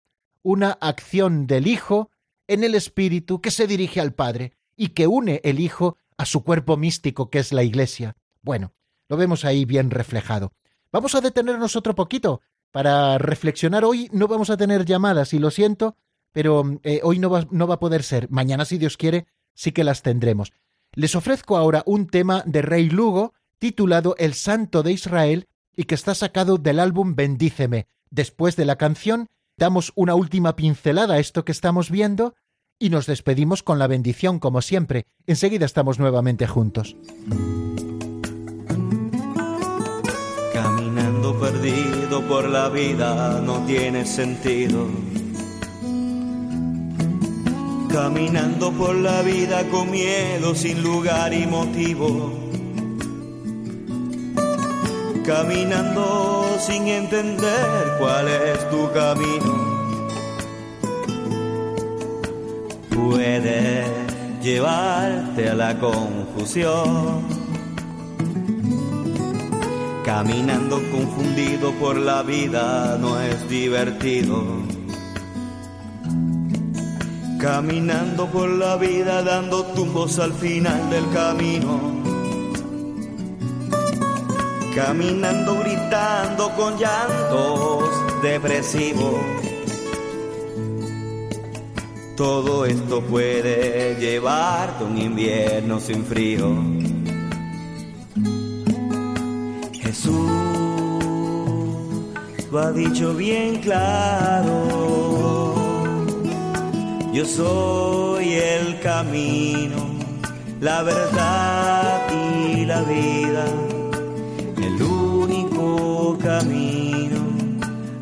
una acción del Hijo en el Espíritu que se dirige al Padre y que une el Hijo a su cuerpo místico que es la Iglesia. Bueno, lo vemos ahí bien reflejado. Vamos a detenernos otro poquito para reflexionar. Hoy no vamos a tener llamadas y lo siento, pero eh, hoy no va, no va a poder ser. Mañana, si Dios quiere, sí que las tendremos. Les ofrezco ahora un tema de Rey Lugo titulado El Santo de Israel y que está sacado del álbum Bendíceme. Después de la canción, damos una última pincelada a esto que estamos viendo y nos despedimos con la bendición como siempre. Enseguida estamos nuevamente juntos. Caminando perdido por la vida no tiene sentido. Caminando por la vida con miedo, sin lugar y motivo caminando sin entender cuál es tu camino. Puede llevarte a la confusión. Caminando confundido por la vida no es divertido. Caminando por la vida dando tumbos al final del camino caminando gritando con llantos depresivos. Todo esto puede llevarte un invierno sin frío. Jesús lo ha dicho bien claro. Yo soy el camino, la verdad y la vida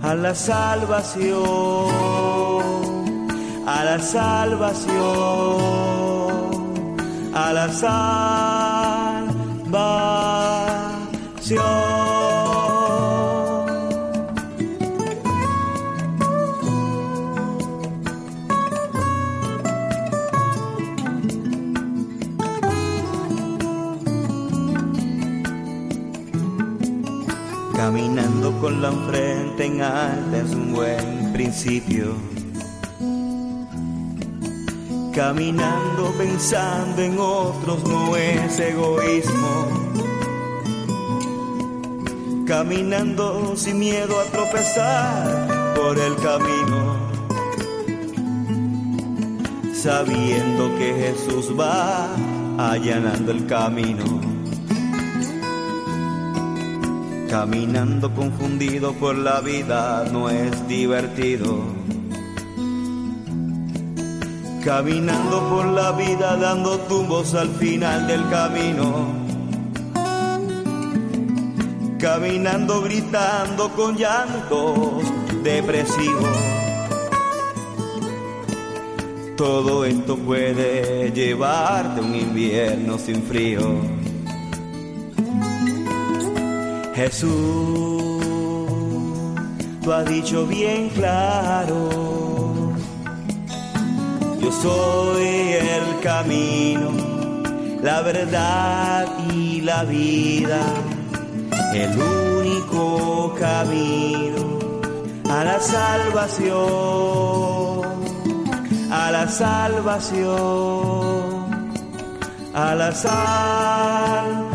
a la salvación, a la salvación, a la salvación. con la frente en alta es un buen principio. Caminando pensando en otros no es egoísmo. Caminando sin miedo a tropezar por el camino. Sabiendo que Jesús va allanando el camino Caminando confundido por la vida no es divertido. Caminando por la vida dando tumbos al final del camino. Caminando gritando con llantos depresivos. Todo esto puede llevarte un invierno sin frío Jesús, tú has dicho bien claro, yo soy el camino, la verdad y la vida, el único camino a la salvación, a la salvación, a la salvación.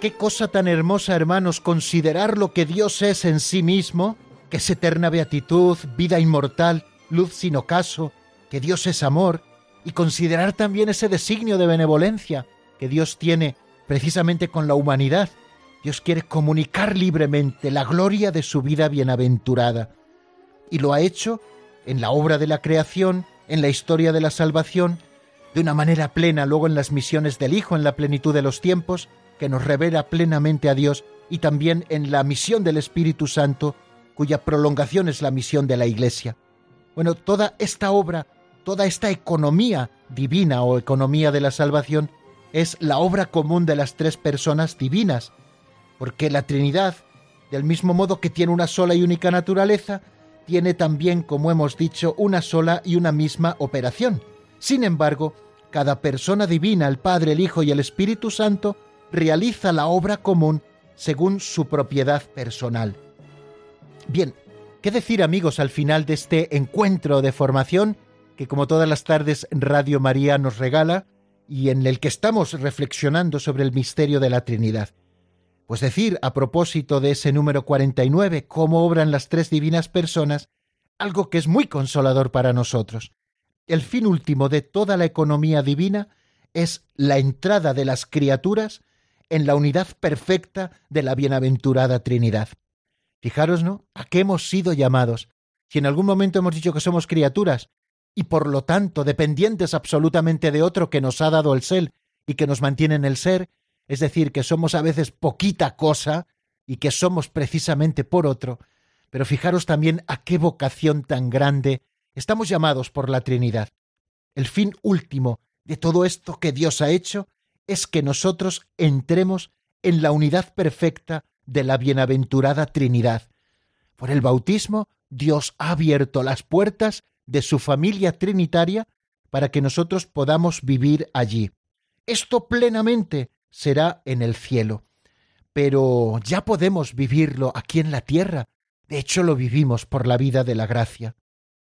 Qué cosa tan hermosa, hermanos, considerar lo que Dios es en sí mismo, que es eterna beatitud, vida inmortal, luz sin ocaso, que Dios es amor, y considerar también ese designio de benevolencia que Dios tiene precisamente con la humanidad. Dios quiere comunicar libremente la gloria de su vida bienaventurada. Y lo ha hecho en la obra de la creación, en la historia de la salvación, de una manera plena luego en las misiones del Hijo en la plenitud de los tiempos, que nos revela plenamente a Dios y también en la misión del Espíritu Santo, cuya prolongación es la misión de la Iglesia. Bueno, toda esta obra, toda esta economía divina o economía de la salvación es la obra común de las tres personas divinas, porque la Trinidad, del mismo modo que tiene una sola y única naturaleza, tiene también, como hemos dicho, una sola y una misma operación. Sin embargo, cada persona divina, el Padre, el Hijo y el Espíritu Santo, realiza la obra común según su propiedad personal. Bien, ¿qué decir amigos al final de este encuentro de formación que como todas las tardes Radio María nos regala y en el que estamos reflexionando sobre el misterio de la Trinidad? Pues decir, a propósito de ese número 49, cómo obran las tres divinas personas, algo que es muy consolador para nosotros. El fin último de toda la economía divina es la entrada de las criaturas en la unidad perfecta de la bienaventurada Trinidad. Fijaros, ¿no? ¿A qué hemos sido llamados? Si en algún momento hemos dicho que somos criaturas y por lo tanto dependientes absolutamente de otro que nos ha dado el ser y que nos mantiene en el ser, es decir, que somos a veces poquita cosa y que somos precisamente por otro, pero fijaros también a qué vocación tan grande estamos llamados por la Trinidad. El fin último de todo esto que Dios ha hecho es que nosotros entremos en la unidad perfecta de la bienaventurada Trinidad. Por el bautismo, Dios ha abierto las puertas de su familia trinitaria para que nosotros podamos vivir allí. Esto plenamente será en el cielo. Pero ya podemos vivirlo aquí en la tierra. De hecho, lo vivimos por la vida de la gracia.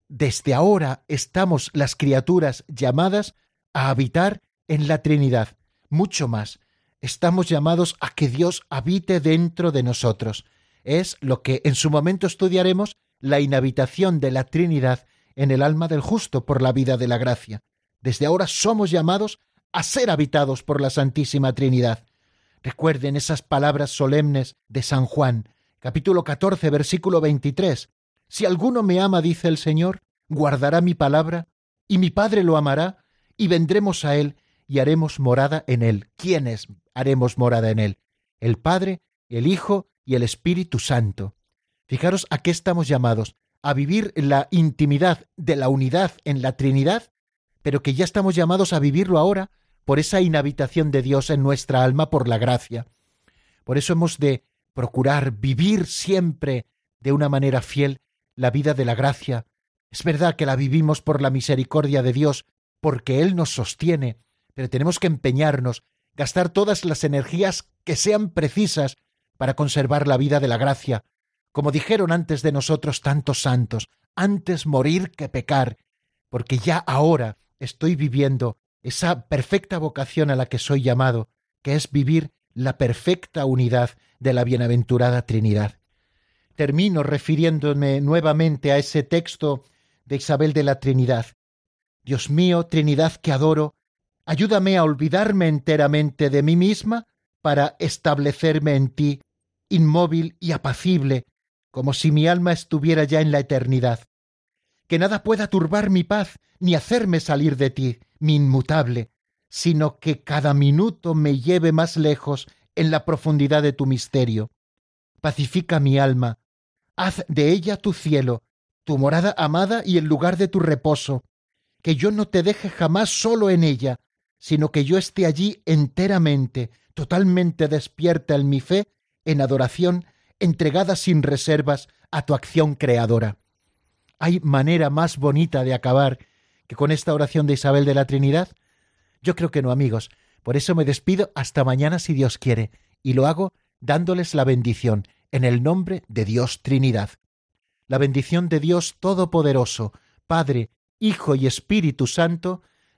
Desde ahora estamos las criaturas llamadas a habitar en la Trinidad, mucho más. Estamos llamados a que Dios habite dentro de nosotros. Es lo que en su momento estudiaremos la inhabitación de la Trinidad en el alma del justo por la vida de la gracia. Desde ahora somos llamados a ser habitados por la Santísima Trinidad. Recuerden esas palabras solemnes de San Juan, capítulo 14, versículo 23. Si alguno me ama, dice el Señor, guardará mi palabra, y mi Padre lo amará, y vendremos a él, y haremos morada en él. ¿Quiénes haremos morada en él? El Padre, el Hijo y el Espíritu Santo. Fijaros a qué estamos llamados, a vivir la intimidad de la unidad en la Trinidad, pero que ya estamos llamados a vivirlo ahora por esa inhabitación de Dios en nuestra alma por la gracia. Por eso hemos de procurar vivir siempre de una manera fiel la vida de la gracia. Es verdad que la vivimos por la misericordia de Dios, porque Él nos sostiene, tenemos que empeñarnos, gastar todas las energías que sean precisas para conservar la vida de la gracia, como dijeron antes de nosotros tantos santos, antes morir que pecar, porque ya ahora estoy viviendo esa perfecta vocación a la que soy llamado, que es vivir la perfecta unidad de la bienaventurada Trinidad. termino refiriéndome nuevamente a ese texto de Isabel de la Trinidad. Dios mío, Trinidad que adoro, ayúdame a olvidarme enteramente de mí misma para establecerme en ti, inmóvil y apacible, como si mi alma estuviera ya en la eternidad. Que nada pueda turbar mi paz ni hacerme salir de ti, mi inmutable, sino que cada minuto me lleve más lejos en la profundidad de tu misterio. Pacifica mi alma, haz de ella tu cielo, tu morada amada y el lugar de tu reposo, que yo no te deje jamás solo en ella, sino que yo esté allí enteramente, totalmente despierta en mi fe, en adoración, entregada sin reservas a tu acción creadora. ¿Hay manera más bonita de acabar que con esta oración de Isabel de la Trinidad? Yo creo que no, amigos. Por eso me despido hasta mañana si Dios quiere, y lo hago dándoles la bendición en el nombre de Dios Trinidad. La bendición de Dios Todopoderoso, Padre, Hijo y Espíritu Santo,